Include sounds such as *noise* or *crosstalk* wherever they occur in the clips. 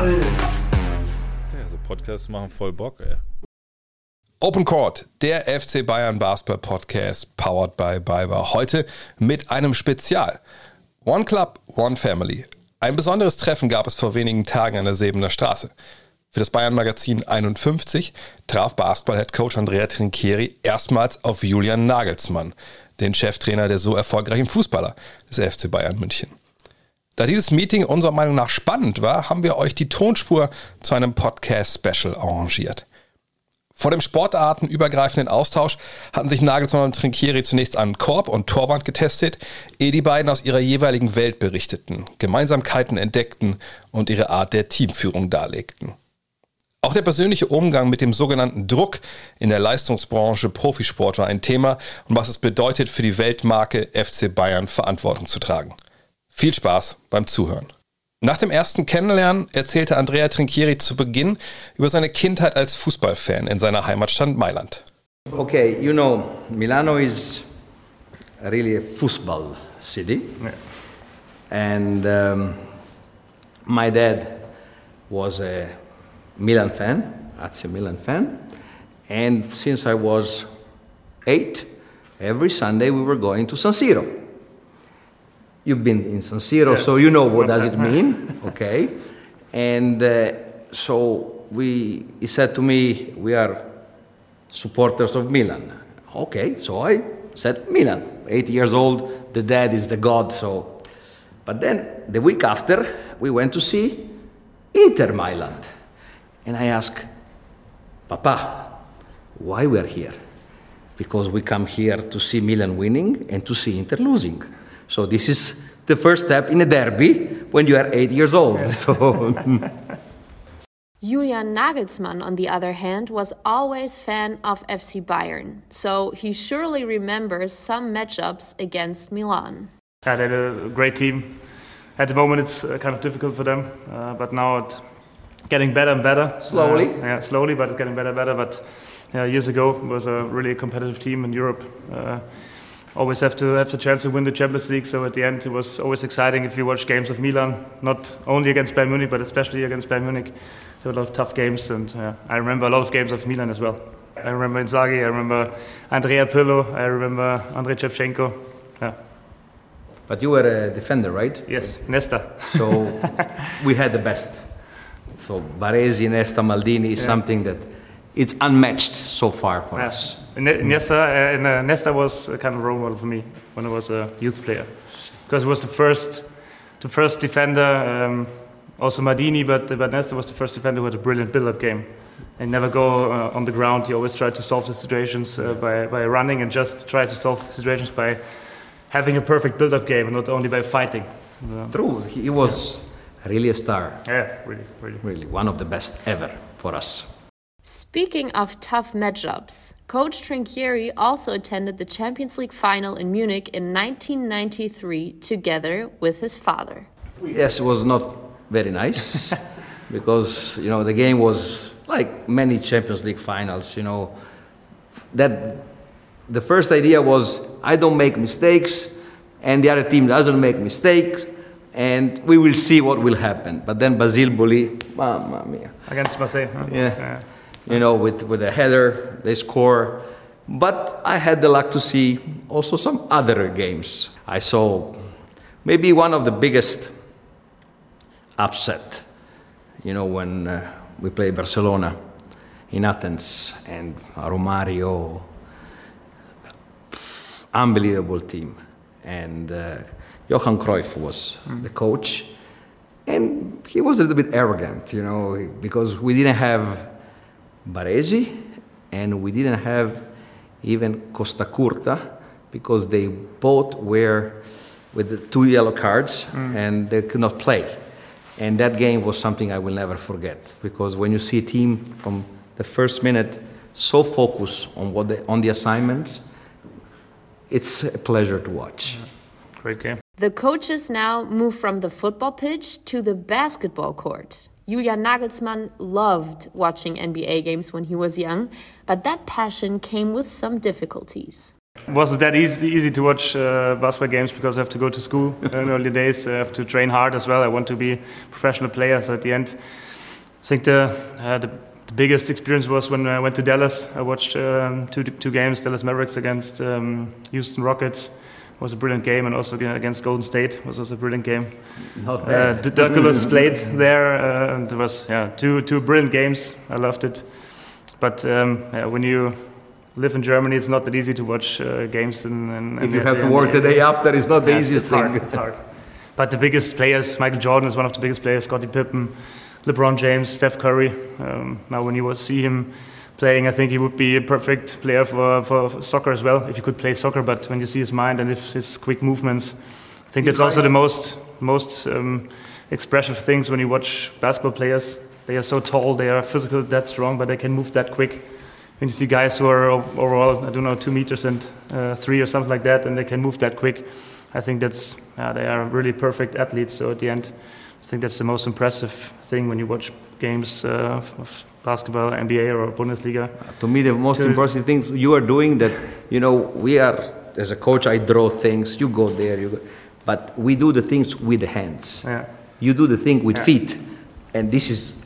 Ball. Ja, so Podcasts machen voll Bock, ey. Open Court, der FC Bayern Basketball Podcast, powered by Biber. Heute mit einem Spezial. One Club, One Family. Ein besonderes Treffen gab es vor wenigen Tagen an der Sebener Straße. Für das Bayern Magazin 51 traf Basketball-Headcoach Andrea Trinchieri erstmals auf Julian Nagelsmann, den Cheftrainer der so erfolgreichen Fußballer des FC Bayern München. Da dieses Meeting unserer Meinung nach spannend war, haben wir euch die Tonspur zu einem Podcast-Special arrangiert. Vor dem sportartenübergreifenden Austausch hatten sich Nagelsmann und Trinkieri zunächst an Korb und Torwand getestet, ehe die beiden aus ihrer jeweiligen Welt berichteten, Gemeinsamkeiten entdeckten und ihre Art der Teamführung darlegten. Auch der persönliche Umgang mit dem sogenannten Druck in der Leistungsbranche Profisport war ein Thema und was es bedeutet, für die Weltmarke FC Bayern Verantwortung zu tragen. Viel Spaß beim Zuhören. Nach dem ersten Kennenlernen erzählte Andrea Trinchieri zu Beginn über seine Kindheit als Fußballfan in seiner Heimatstadt Mailand. Okay, you know, Milano is really a football city. And um, my dad was a Milan fan, AC Milan fan. And since I was eight, every Sunday we were going to San Siro. You've been in San Siro, so you know what does it mean, *laughs* okay? And uh, so we, he said to me, we are supporters of Milan. Okay, so I said Milan. Eight years old, the dad is the god, so. But then the week after, we went to see Inter Milan. And I asked, Papa, why we are here? Because we come here to see Milan winning and to see Inter losing. So this is the first step in a derby when you are eight years old. So *laughs* Julian Nagelsmann, on the other hand, was always a fan of FC Bayern, so he surely remembers some matchups against Milan. Yeah, they had a great team. At the moment, it's uh, kind of difficult for them, uh, but now it's getting better and better. Slowly? Uh, yeah, slowly, but it's getting better and better. But yeah, years ago, it was a really competitive team in Europe. Uh, always have to have the chance to win the Champions League. So at the end, it was always exciting if you watch games of Milan, not only against Bayern Munich, but especially against Bayern Munich. There were a lot of tough games, and uh, I remember a lot of games of Milan as well. I remember Inzaghi, I remember Andrea Pirlo, I remember Andrei Shevchenko. Yeah. But you were a defender, right? Yes, Nesta. So we had the best. So Baresi, Nesta, Maldini is something that it's unmatched so far for us. Ne- Nesta, uh, and, uh, Nesta was a kind of role model for me when I was a youth player, because it was the first, the first defender. Um, also Maldini, but but Nesta was the first defender who had a brilliant build-up game, and never go uh, on the ground. He always tried to solve the situations uh, by by running and just try to solve situations by having a perfect build-up game, and not only by fighting. Uh, True, he was really a star. yeah, really, really. Really, one of the best ever for us. Speaking of tough matchups, Coach Trinchieri also attended the Champions League final in Munich in 1993 together with his father. Yes, it was not very nice *laughs* because you know the game was like many Champions League finals. You know that the first idea was I don't make mistakes, and the other team doesn't make mistakes, and we will see what will happen. But then Basile Boli, mamma mia, Against Marseille. Huh? yeah, you know with with a header they score. But I had the luck to see also some other games. I saw maybe one of the biggest upset. You know, when uh, we played Barcelona in Athens and Romario, unbelievable team. And uh, Johan Cruyff was the coach. And he was a little bit arrogant, you know, because we didn't have Baresi and we didn't have even Costacurta because they both were with the two yellow cards mm. and they could not play. And that game was something I will never forget because when you see a team from the first minute so focused on what they, on the assignments, it's a pleasure to watch. Great game. The coaches now move from the football pitch to the basketball court. Julian Nagelsmann loved watching NBA games when he was young, but that passion came with some difficulties. wasn't that easy, easy to watch uh, basketball games because I have to go to school *laughs* in early days. I have to train hard as well. I want to be a professional player. So at the end, I think the, uh, the, the biggest experience was when I went to Dallas. I watched um, two two games: Dallas Mavericks against um, Houston Rockets. Was a brilliant game, and also against Golden State was also a brilliant game. Not bad. Uh, played there, uh, and it was yeah two two brilliant games. I loved it. But um, yeah, when you live in Germany, it's not that easy to watch uh, games. And, in, if you have to work the day after, it's not the yeah, easiest it's thing. Hard, it's hard. But the biggest players, Michael Jordan is one of the biggest players, Scottie Pippen, LeBron James, Steph Curry. Um, now, when you see him playing, I think he would be a perfect player for, for soccer as well, if he could play soccer. But when you see his mind and if his quick movements, I think that's also the most most um, expressive things when you watch basketball players. They are so tall, they are physical, that strong, but they can move that quick. When you see guys who are overall, I don't know, two meters and uh, three or something like that, and they can move that quick, I think that's uh, they are really perfect athletes. So at the end, I think that's the most impressive thing when you watch games uh, of basketball, NBA or Bundesliga. To me, the most impressive thing you are doing that, you know, we are, as a coach, I draw things, you go there, you go, but we do the things with the hands. Yeah. You do the thing with feet. And this is,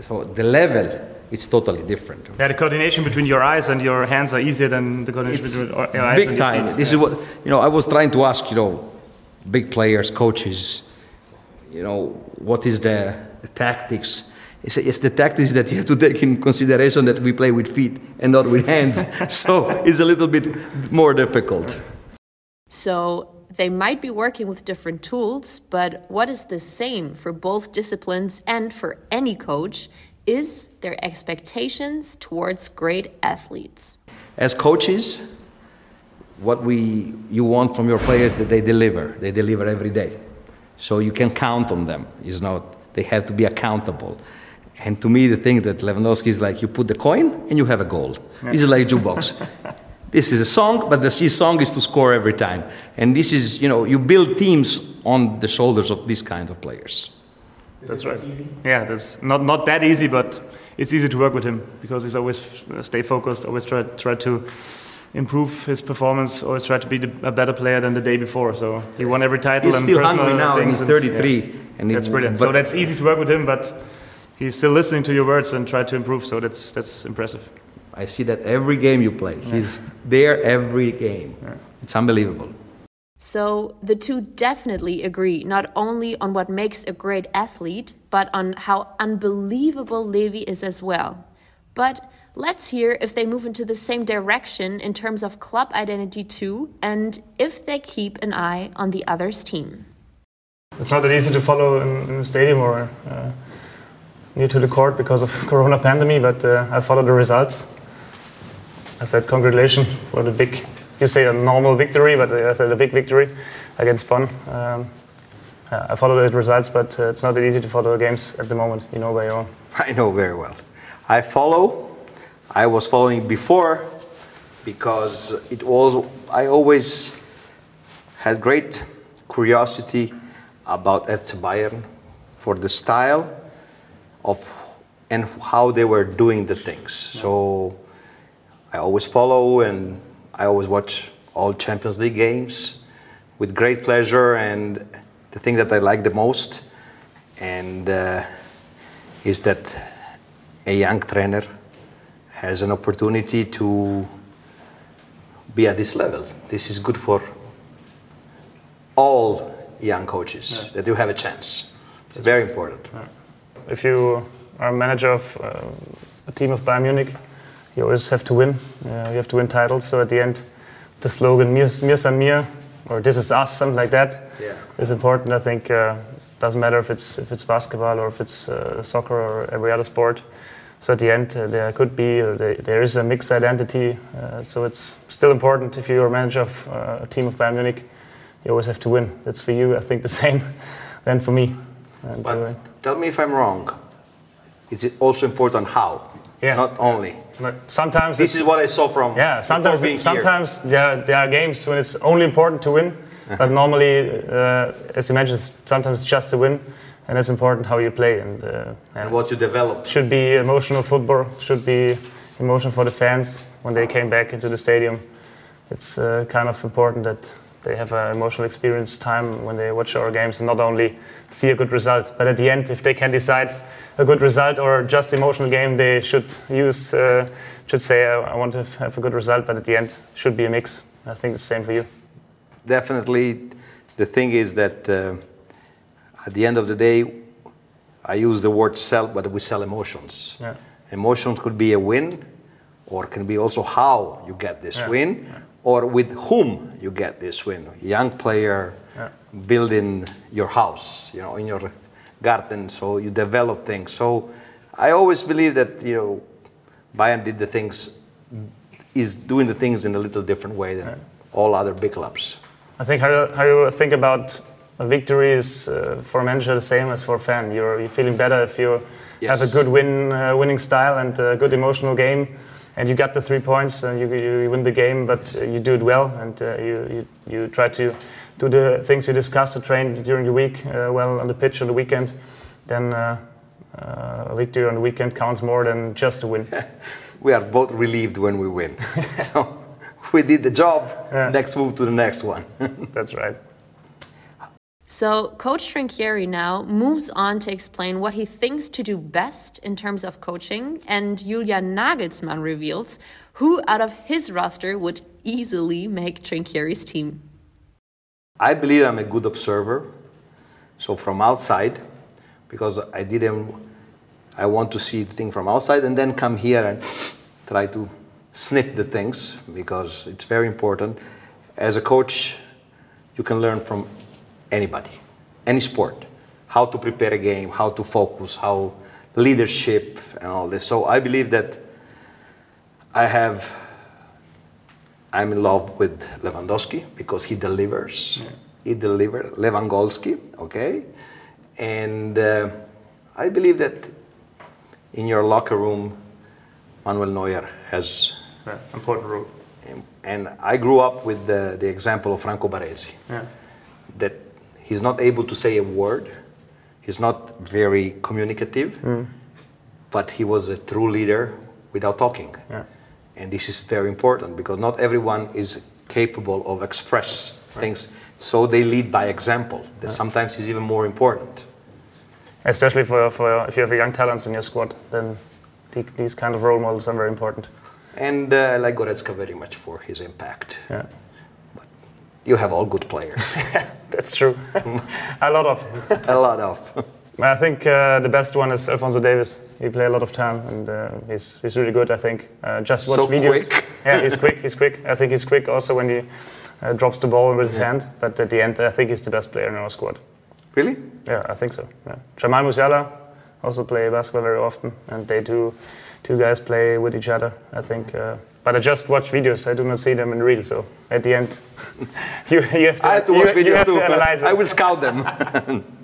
so the level, it's totally different. Yeah, the coordination between your eyes and your hands are easier than the coordination It's between your eyes big and your time. feet. This Yeah. is what, you know, I was trying to ask, you know, big players, coaches, you know, what is the tactics? It's, it's the tactics that you have to take in consideration that we play with feet and not with hands. *laughs* so it's a little bit more difficult. So they might be working with different tools, but what is the same for both disciplines and for any coach is their expectations towards great athletes. As coaches, what we you want from your players that they deliver. They deliver every day, so you can count on them. It's not they have to be accountable. And to me, the thing that Lewandowski is like, you put the coin and you have a goal. This is like a jukebox. *laughs* this is a song, but the his song is to score every time. And this is, you know, you build teams on the shoulders of these kind of players. That's right. Easy? Yeah, that's not not that easy, but it's easy to work with him because he's always uh, stay focused, always try try to improve his performance, always try to be the, a better player than the day before. So he won every title He's and still personal hungry now, and he's 33. yeah. And that's brilliant. but- so that's easy to work with him, but he's still listening to your words and try to improve. So that's that's impressive. I see that every game you play. He's there every game. It's unbelievable. So the two definitely agree not only on what makes a great athlete, but on how unbelievable Levy is as well. But let's hear if they move into the same direction in terms of club identity too, and if they keep an eye on the other's team. It's not that easy to follow in, in the stadium or uh, near to the court because of *laughs* Corona pandemic, but uh, I follow the results. I said congratulations for the big, you say a normal victory, but I said a big victory against Bonn. Um, I follow the results, but uh, it's not that easy to follow the games at the moment. You know by your own. I know very well. I follow. I was following before because it was. I always had great curiosity about FC Bayern for the style of and how they were doing the things. So I always follow and I always watch all Champions League games with great pleasure. And the thing that I like the most and uh, is that a young trainer has an opportunity to be at this level. This is good for all young coaches that you have a chance. It's very important. If you are a manager of uh, a team of Bayern Munich, you always have to win. Uh, you have to win titles. So at the end, the slogan "Mir, mir san mir" or "This is us," something like that, Yeah. is important. I think uh, doesn't matter if it's if it's basketball or if it's uh, soccer or every other sport. So at the end, uh, there could be uh, there, is a mixed identity. Uh, so it's still important if you're a manager of uh, a team of Bayern Munich, you always have to win. That's for you, I think, the *laughs* same than for me. And, But tell me if I'm wrong. It's also important how? Yeah. Not only. But sometimes This is what I saw from. yeah. Sometimes being sometimes there are, there are games when it's only important to win, but normally, uh, as you mentioned, sometimes it's just to win, and it's important how you play and. Uh. And what you develop. should be emotional football. Should be emotional for the fans when they came back into the stadium. It's uh, kind of important that they have an emotional experience time when they watch our games and not only see a good result. But at the end, if they can decide a good result or just emotional game, they should use uh, should say I want to have a good result. But at the end, should be a mix. I think it's the same for you. Definitely, the thing is that uh, at the end of the day, I use the word sell, but we sell emotions. Yeah. Emotions could be a win, or can be also how you get this Yeah. win, or with whom you get this win. Young player Yeah. building your house, you know, in your garden, so you develop things. So I always believe that you know, Bayern did the things, is doing the things in a little different way than all other big clubs. I think how you, how you think about a victory is uh, for a manager the same as for a fan. You're, you're feeling better if you have a good win, uh, winning style and a good emotional game, and you got the three points and you, you win the game, but uh, you do it well and uh, you, you, you try to do the things you discussed, to train during the week uh, well on the pitch on the weekend, then uh, uh, a victory on the weekend counts more than just a win. *laughs* we are both relieved when we win. *laughs* so we did the job. Yeah. Next move to the next one. *laughs* That's right. So, Coach Trinchieri now moves on to explain what he thinks to do best in terms of coaching, and Julian Nagelsmann reveals who out of his roster would easily make Trinchieri's team. I believe I'm a good observer. So from outside, because I didn't, I want to see the thing from outside and then come here and *laughs* try to sniff the things because it's very important. As a coach, you can learn from anybody, any sport, how to prepare a game, how to focus, how leadership and all this. So I believe that I have I'm in love with Lewandowski because he delivers. He delivers. Lewandowski, okay? And uh, I believe that in your locker room, Manuel Neuer has. Yeah, important role. And I grew up with the, the example of Franco Baresi Yeah. that he's not able to say a word, he's not very communicative, but he was a true leader without talking. Yeah. And this is very important because not everyone is capable of express things. So they lead by example. That sometimes is even more important. Especially for, for if you have young talents in your squad, then these kind of role models are very important. And uh, I like Goretzka very much for his impact. Yeah, You have all good players, *laughs* that's true. *laughs* a lot of. *laughs* a lot of. I think uh, the best one is Alphonso Davies. He play a lot of time and uh, he's, he's really good. I think. Uh, just watch So videos. quick. yeah, he's quick. He's quick. I think he's quick also when he uh, drops the ball with his hand. But at the end, I think he's the best player in our squad. Really? Yeah, I think so. Yeah. Jamal Musiala also play basketball very often, and they two two guys play with each other. I think. Uh, but I just watch videos. I do not see them in real. So at the end, *laughs* you, you have to. I have to you, watch you videos have too. to analyze it. I will scout them. *laughs*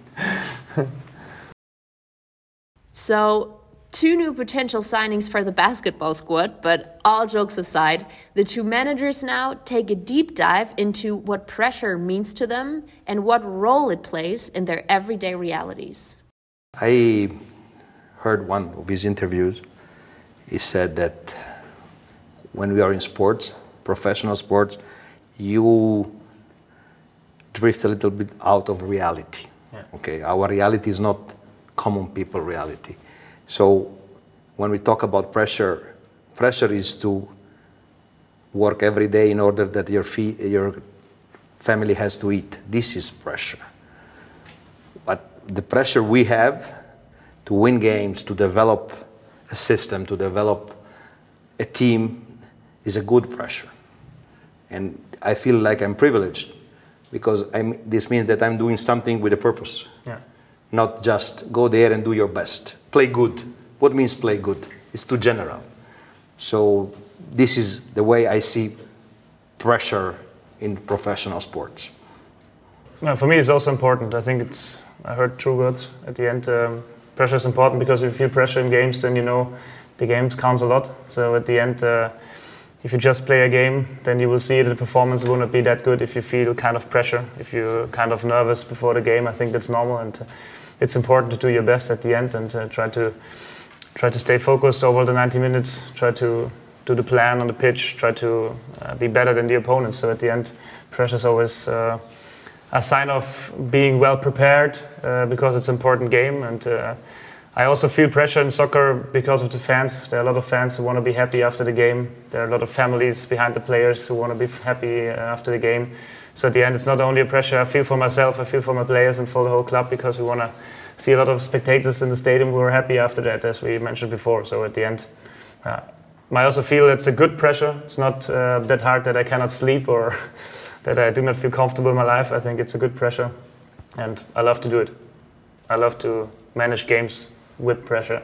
So, two new potential signings for the basketball squad, but all jokes aside, the two managers now take a deep dive into what pressure means to them and what role it plays in their everyday realities. I heard one of his interviews. He said that when we are in sports, professional sports, you drift a little bit out of reality. Okay, our reality is not common people reality. So when we talk about pressure, pressure is to work every day in order that your fee, your family has to eat. This is pressure. But the pressure we have to win games, to develop a system, to develop a team is a good pressure. And I feel like I'm privileged because I'm, this means that I'm doing something with a purpose. Yeah. Not just go there and do your best. Play good. What means play good? It's too general. So this is the way I see pressure in professional sports. For me, it's also important. I think it's. I heard true words at the end. Um, pressure is important because if you feel pressure in games, then you know the games counts a lot. So at the end, uh, if you just play a game, then you will see that the performance will not be that good if you feel kind of pressure, if you're kind of nervous before the game. I think that's normal, and uh, it's important to do your best at the end and uh, try to try to stay focused over the 90 minutes. Try to do the plan on the pitch. Try to uh, be better than the opponent. So at the end, pressure is always uh, a sign of being well prepared uh, because it's an important game. And uh, I also feel pressure in soccer because of the fans. There are a lot of fans who want to be happy after the game. There are a lot of families behind the players who want to be happy uh, after the game. So at the end, it's not only a pressure I feel for myself, I feel for my players and for the whole club because we want to see a lot of spectators in the stadium who are happy after that, as we mentioned before. So at the end, uh, I also feel it's a good pressure. It's not uh, that hard that I cannot sleep or *laughs* that I do not feel comfortable in my life. I think it's a good pressure, and I love to do it. I love to manage games with pressure.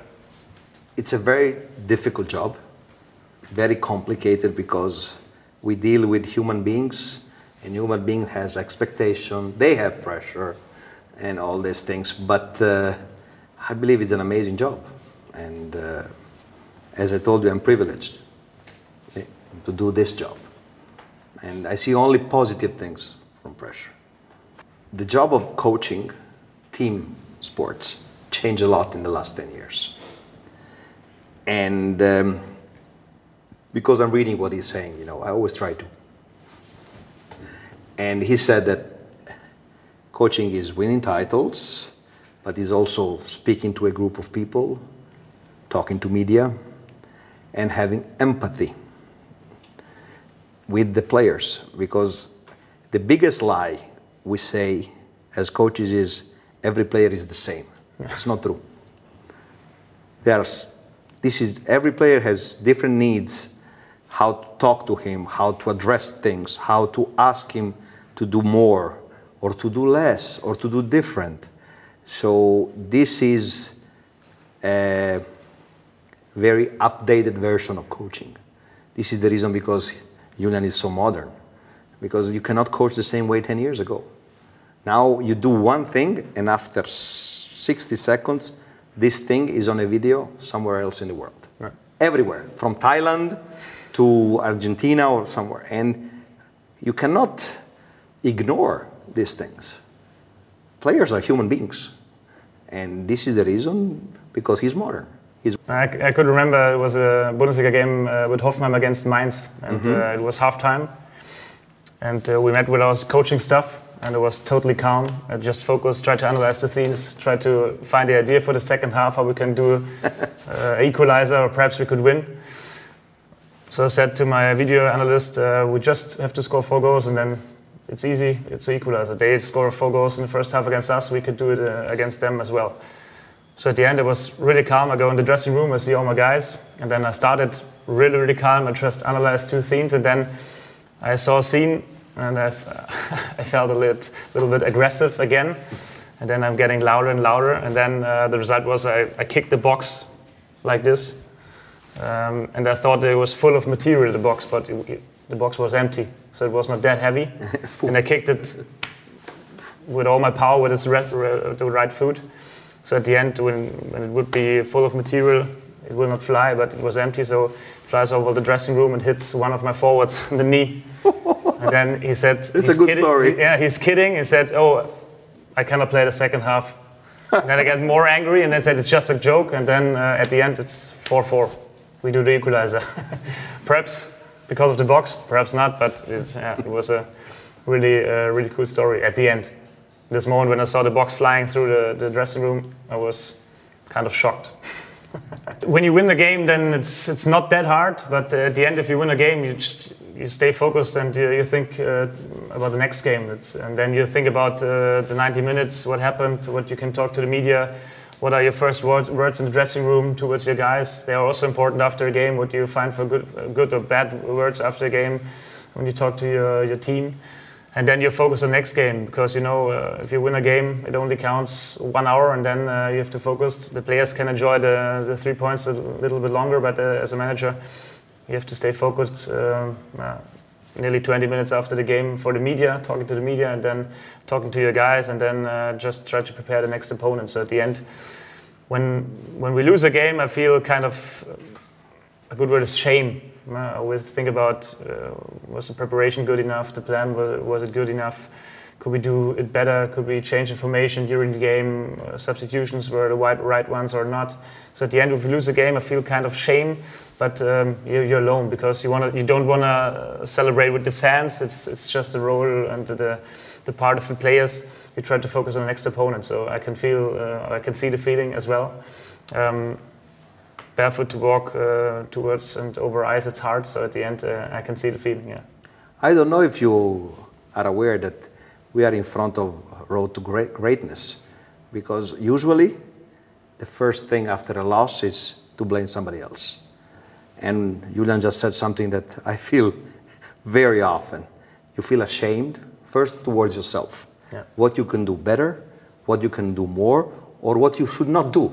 It's a very difficult job, very complicated because we deal with human beings, and human being has expectation. They have pressure, and all these things. But uh, I believe it's an amazing job, and uh, as I told you, I'm privileged eh, to do this job. And I see only positive things from pressure. The job of coaching team sports changed a lot in the last 10 years. And um, because I'm reading what he's saying, you know, I always try to. And he said that coaching is winning titles, but is also speaking to a group of people, talking to media, and having empathy with the players because the biggest lie we say as coaches is every player is the same. It's not true. There's, this is every player has different needs, how to talk to him, how to address things, how to ask him to do more or to do less or to do different. So this is a very updated version of coaching. This is the reason because Julian is so modern because you cannot coach the same way 10 years ago. Now you do one thing, and after 60 seconds, this thing is on a video somewhere else in the world. Right. Everywhere, from Thailand to Argentina or somewhere. And you cannot ignore these things. Players are human beings. And this is the reason because he's modern. He's I, I could remember it was a Bundesliga game uh, with Hoffenheim against Mainz, and uh, it was halftime. And uh, we met with our coaching staff, and it was totally calm. I just focused, tried to analyze the themes, tried to find the idea for the second half, how we can do *laughs* uh, equalizer, or perhaps we could win. So I said to my video analyst, uh, we just have to score four goals, and then it's easy. It's an equalizer. They score four goals in the first half against us. We could do it uh, against them as well. So at the end, it was really calm. I go in the dressing room, I see all my guys, and then I started really, really calm. I just analyzed two scenes, and then I saw a scene, and I, *laughs* I felt a little, little bit aggressive again. And then I'm getting louder and louder, and then uh, the result was I, I kicked the box like this, um, and I thought it was full of material, the box, but it, it, the box was empty, so it was not that heavy. *laughs* and I kicked it with all my power with its red, the right foot. So at the end, when, when it would be full of material, it will not fly, but it was empty, so it flies over the dressing room and hits one of my forwards in *laughs* the knee. and then he said, *laughs* It's a good kidding. story. Yeah, he's kidding. He said, "Oh, I cannot play the second half." and then I get more angry, and then said it's just a joke. And then uh, at the end, it's 4-4. We do the equalizer. *laughs* perhaps because of the box, perhaps not, but it, yeah, it was a really, uh, really cool story at the end. This moment when I saw the box flying through the, the dressing room, I was kind of shocked. *laughs* when you win the game, then it's it's not that hard. But uh, at the end, if you win a game, you just you stay focused and you, you think uh, about the next game. It's, and then you think about uh, the 90 minutes, what happened, what you can talk to the media, what are your first words, words in the dressing room towards your guys. They are also important after a game. What do you find for good, good or bad words after a game when you talk to your, your team? And then you focus on the next game because you know uh, if you win a game, it only counts one hour, and then uh, you have to focus. The players can enjoy the, the three points a little bit longer, but uh, as a manager, you have to stay focused. Uh, uh, nearly 20 minutes after the game for the media, talking to the media, and then talking to your guys, and then uh, just try to prepare the next opponent. So at the end, when when we lose a game, I feel kind of a good word is shame. I always think about uh, was the preparation good enough? The plan was, was it good enough? could we do it better? Could we change information during the game? Uh, substitutions were the right, right ones or not? So at the end, if we lose a game, I feel kind of shame, but um, you're, you're, alone because you want you don't want to celebrate with the fans. It's it's just the role and the the part of the players. You try to focus on the next opponent. So I can feel, uh, I can see the feeling as well. Um, barefoot to walk uh, towards and over ice, it's hard. So at the end, uh, I can see the feeling. Yeah. I don't know if you are aware that we are in front of road to great greatness, because usually the first thing after a loss is to blame somebody else. And Julian just said something that *laughs* I feel very often. You feel ashamed first towards yourself. Yeah. What you can do better, what you can do more, or what you should not do.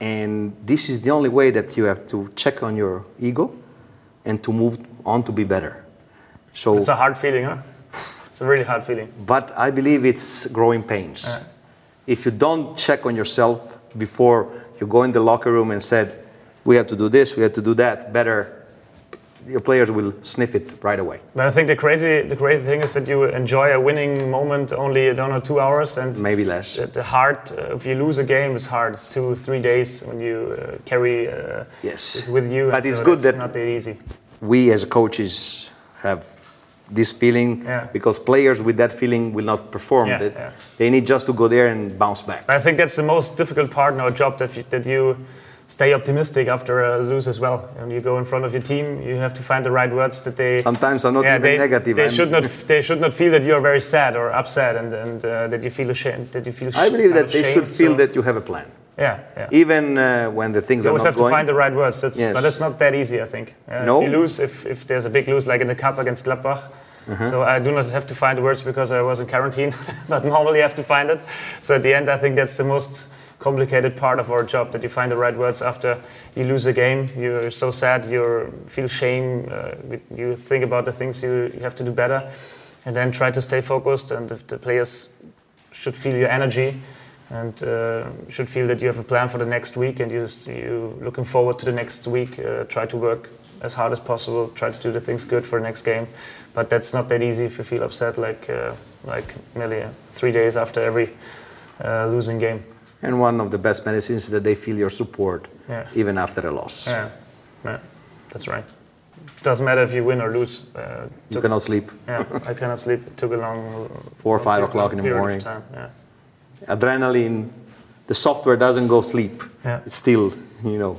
And this is the only way that you have to check on your ego and to move on to be better. So it's a hard feeling, huh? *laughs* It's a really hard feeling. But I believe it's growing pains. If you don't check on yourself before you go in the locker room and said, we have to do this, we have to do that better, your players will sniff it right away. But I think the crazy, the crazy thing is that you enjoy a winning moment only, I don't know, two hours and maybe less. The, the hard, uh, if you lose a game, it's hard. It's two, three days when you uh, carry. Uh, yes. with you. But it's so good that not that easy. We as coaches have this feeling yeah. because players with that feeling will not perform. Yeah, they, yeah. they need just to go there and bounce back. I think that's the most difficult part in our job that you, that you stay optimistic after a lose as well. And you go in front of your team, you have to find the right words that they. Sometimes are not yeah, even they, negative. They should not. *laughs* They should not feel that you are very sad or upset, and, and uh, that you feel ashamed. That you feel. I believe that they should feel so. that you have a plan. Yeah, yeah. Even uh, when the things you are always have to going. find the right words. That's, yes. But that's not that easy, I think. Uh, no. If you lose, if, if there's a big lose like in the cup against Gladbach, uh-huh. So I do not have to find the words because I was in quarantine, *laughs* but normally I have to find it. So at the end, I think that's the most complicated part of our job that you find the right words after you lose a game. You're so sad, you feel shame, uh, you think about the things you, have to do better, and then try to stay focused. And if the players should feel your energy and uh, should feel that you have a plan for the next week and you you looking forward to the next week. Uh, try to work as hard as possible. Try to do the things good for the next game, but that's not that easy if you feel upset like uh, like nearly three days after every uh, losing game. And one of the best medicines is that they feel your support yeah. even after a loss. Yeah, yeah, that's right. Doesn't matter if you win or lose. Uh, you cannot sleep. Yeah, I cannot sleep. It took a long. Four or five o'clock in the morning. Time, yeah. Adrenaline, the software doesn't go sleep. Yeah. It's still, you know.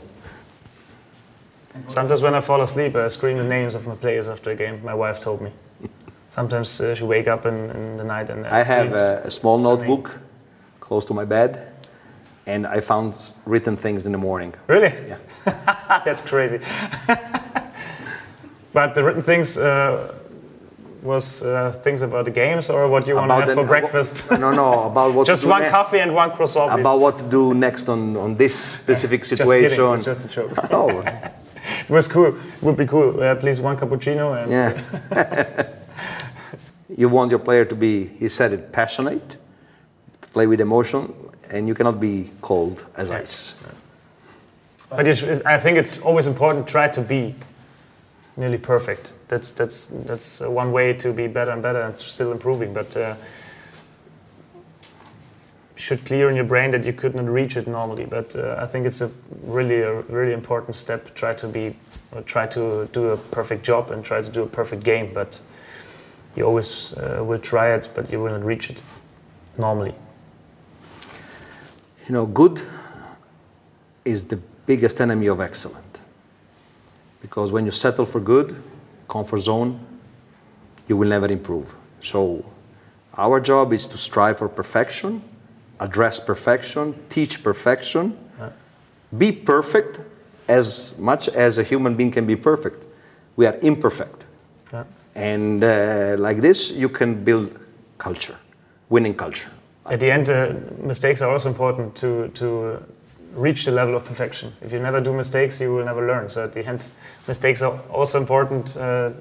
Sometimes when I fall asleep, I scream the names of my players after a game. My wife told me. Sometimes uh, she wake up in, in the night and. I have a, a small notebook close to my bed and I found written things in the morning. Really? Yeah. *laughs* That's crazy. *laughs* but the written things uh, was uh, things about the games or what you want to have for breakfast? *laughs* no, no, about what. just one coffee and one croissant. Please. About what to do next on, on this specific situation. just, kidding, just a joke. oh. it was cool. It would be cool. Uh, please, one cappuccino. And yeah. you want your player to be, he said it, passionate, to play with emotion, and you cannot be cold as ice. But I think it's always important to try to be nearly perfect. That's that's that's one way to be better and better and still improving. But uh, should clear in your brain that you could not reach it normally. But uh, I think it's a really a really important step. Try to be, try to do a perfect job and try to do a perfect game. But you always uh, will try it, but you will not reach it normally you know, good is the biggest enemy of excellent. Because when you settle for good, comfort zone, you will never improve. So our job is to strive for perfection, address perfection, teach perfection, be perfect as much as a human being can be perfect. We are imperfect. Yeah. And uh, like this, you can build culture, winning culture at the end, uh, mistakes are also important to to reach the level of perfection. If you never do mistakes, you will never learn. So at the end, mistakes are also important uh,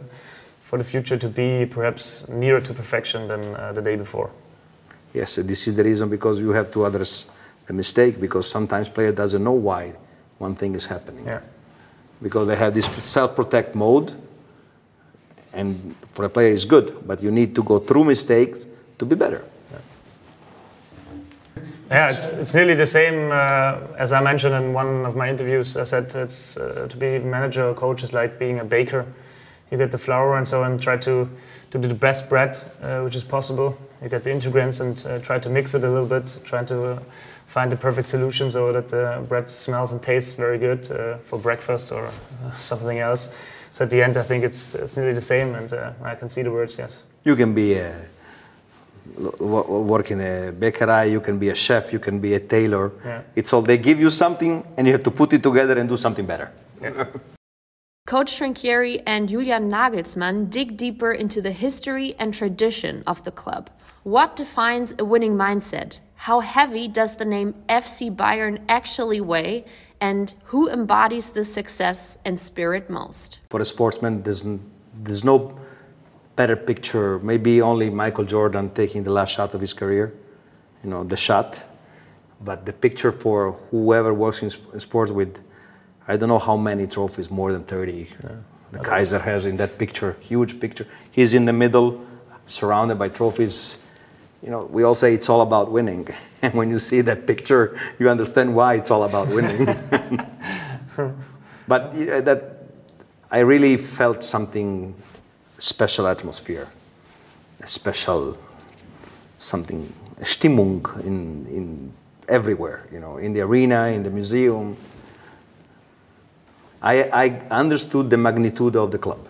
for the future to be perhaps nearer to perfection than uh, the day before. Yes, this is the reason because you have to address the mistake because sometimes player doesn't know why one thing is happening. Yeah. Because they have this self-protect mode, and for a player it's good, but you need to go through mistakes to be better. Yeah, it's, it's nearly the same uh, as I mentioned in one of my interviews. I said it's uh, to be manager or coach is like being a baker. You get the flour and so and try to, to do the best bread uh, which is possible. You get the ingredients and uh, try to mix it a little bit, trying to uh, find the perfect solution so that the bread smells and tastes very good uh, for breakfast or something else. So at the end, I think it's, it's nearly the same, and I can see the words. Yes. You can be a work in a bakery, you can be a chef, you can be a tailor. Yeah. It's all they give you something and you have to put it together and do something better. Yeah. Coach Trinchieri and Julian Nagelsmann dig deeper into the history and tradition of the club. What defines a winning mindset? How heavy does the name FC Bayern actually weigh? And who embodies this success and spirit most? For a sportsman, there's, there's no better picture. Maybe only Michael Jordan taking the last shot of his career, you know, the shot. But the picture for whoever works in, sports with, I don't know how many trophies, more than 30. Yeah. The Kaiser has in that picture, huge picture. He's in the middle, surrounded by trophies. You know, we all say it's all about winning. *laughs* And when you see that picture, you understand why it's all about winning. *laughs* *laughs* but uh, that, I really felt something special atmosphere, a special something, Stimmung in, in everywhere, you know, in the arena, in the museum. I, I understood the magnitude of the club.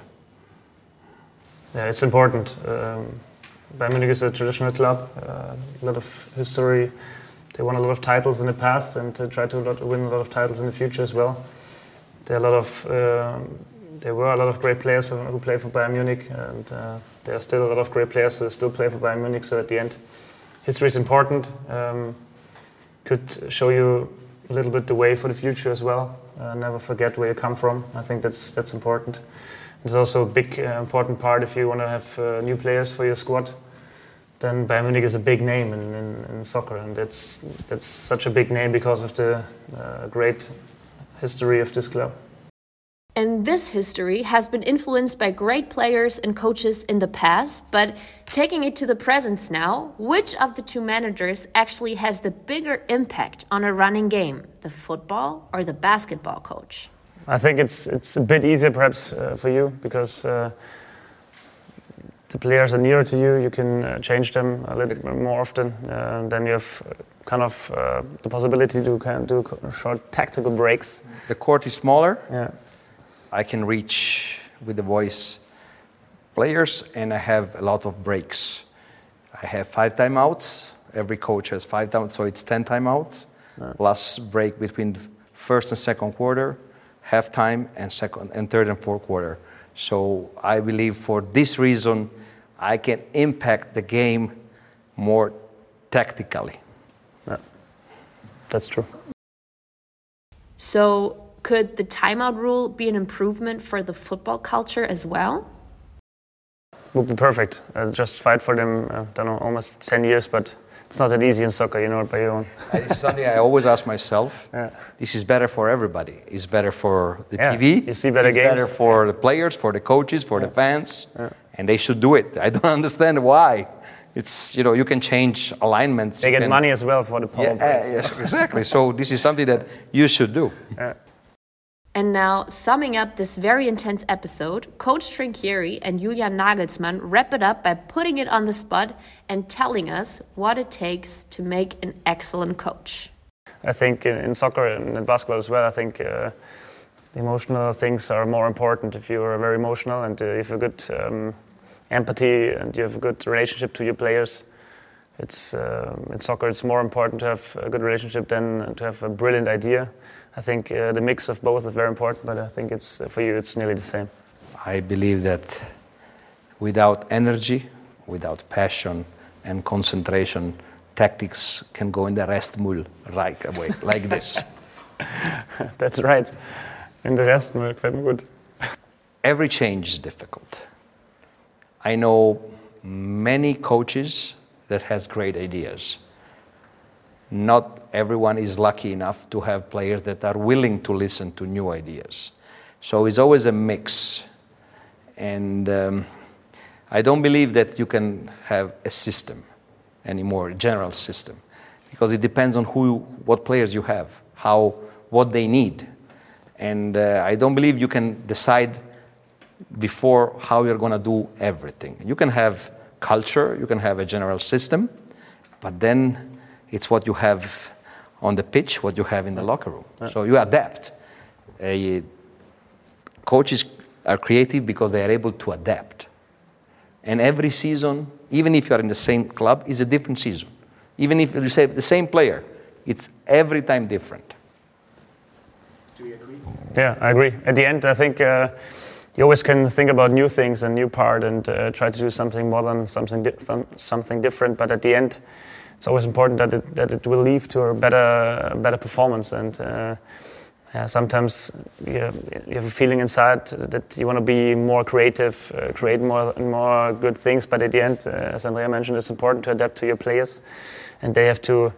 Yeah, it's important. Um, Bayern is a traditional club, uh, a lot of history. They won a lot of titles in the past and try to win a lot of titles in the future as well. There are a lot of um, there were a lot of great players who played for Bayern Munich, and uh, there are still a lot of great players who still play for Bayern Munich. So at the end, history is important. Um, could show you a little bit the way for the future as well. Uh, never forget where you come from. I think that's that's important. It's also a big uh, important part if you want to have uh, new players for your squad. Then Bayern Munich is a big name in, in, in soccer, and that's that's such a big name because of the uh, great history of this club. And this history has been influenced by great players and coaches in the past, but taking it to the present now, which of the two managers actually has the bigger impact on a running game, the football or the basketball coach? I think it's it's a bit easier perhaps uh, for you because uh, the players are nearer to you. You can uh, change them a little bit more often. Uh, then you have uh, kind of uh, the possibility to kind of do short tactical breaks. The court is smaller. Yeah I can reach with the voice players and I have a lot of breaks. I have five timeouts. Every coach has five timeouts, so it's 10 timeouts, right. plus break between first and second quarter, halftime, and second and third and fourth quarter. So I believe for this reason, I can impact the game more tactically. Yeah. That's true. So could the timeout rule be an improvement for the football culture as well? Would be perfect. Uh, just fight for them. I don't know, almost 10 years, but it's not that easy in soccer, you know, by your own. this is something I always ask myself. *laughs* Yeah. This is better for everybody. It's better for the yeah. TV. You see better it's games. better for the players, for the coaches, for the fans, and they should do it. *laughs* I don't understand why. It's you know you can change alignments. They get can, money as well for the power. Yeah, exactly. so this is something that you should do. And now, summing up this very intense episode, Coach Trinchieri and Julian Nagelsmann wrap it up by putting it on the spot and telling us what it takes to make an excellent coach. I think in, soccer and in basketball as well, I think uh, the emotional things are more important. If you are very emotional and uh, you have a good um, empathy and you have a good relationship to your players, it's uh, in soccer it's more important to have a good relationship than to have a brilliant idea. I think uh, the mix of both is very important, but I think it's for you it's nearly the same. I believe that without energy, without passion and concentration, tactics can go in the Restmüll right away, like this. *laughs* That's right. In the Restmüll, very good. Every change is difficult. I know many coaches that has great ideas. Not everyone is lucky enough to have players that are willing to listen to new ideas. So it's always a mix. And um, I don't believe that you can have a system. anymore a general system because it depends on who, what players you have, how, what they need. And uh, I don't believe you can decide before how you're going to do everything. You can have culture, you can have a general system, but then it's what you have on the pitch, what you have in the locker room. So you adapt. Uh, coaches are creative because they are able to adapt. And every season, even if you are in the same club, is a different season. Even if you say the same player, it's every time different. Do you agree? Yeah, I agree. At the end, I think uh, you always can think about new things and new part and uh, try to do something modern, something di- th- something different. But at the end, it's always important that it, that it will lead to a better better performance. And uh, yeah, sometimes you, you have a feeling inside that you want to be more creative, uh, create more more good things. But at the end, uh, as Andrea mentioned, it's important to adapt to your players, and they have to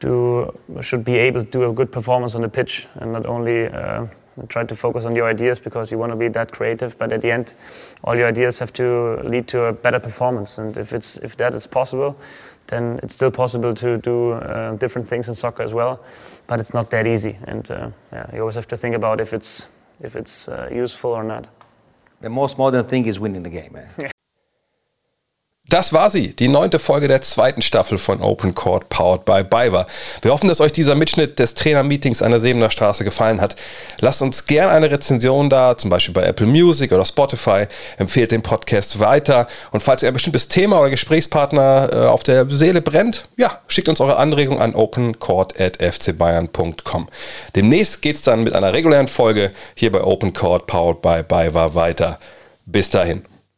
do should be able to do a good performance on the pitch and not only uh, try to focus on your ideas because you want to be that creative but at the end all your ideas have to lead to a better performance and if it's if that is possible then it's still possible to do uh, different things in soccer as well but it's not that easy and uh, yeah, you always have to think about if it's if it's uh, useful or not The most modern thing is winning the game. Eh? *laughs* Das war sie, die neunte Folge der zweiten Staffel von Open Court Powered by BayWa. Wir hoffen, dass euch dieser Mitschnitt des Trainermeetings an der Sebener Straße gefallen hat. Lasst uns gerne eine Rezension da, zum Beispiel bei Apple Music oder Spotify. Empfehlt den Podcast weiter. Und falls ihr ein bestimmtes Thema oder Gesprächspartner äh, auf der Seele brennt, ja, schickt uns eure Anregung an opencourt.fcbayern.com. Demnächst geht's dann mit einer regulären Folge hier bei Open Court Powered by BayWa weiter. Bis dahin.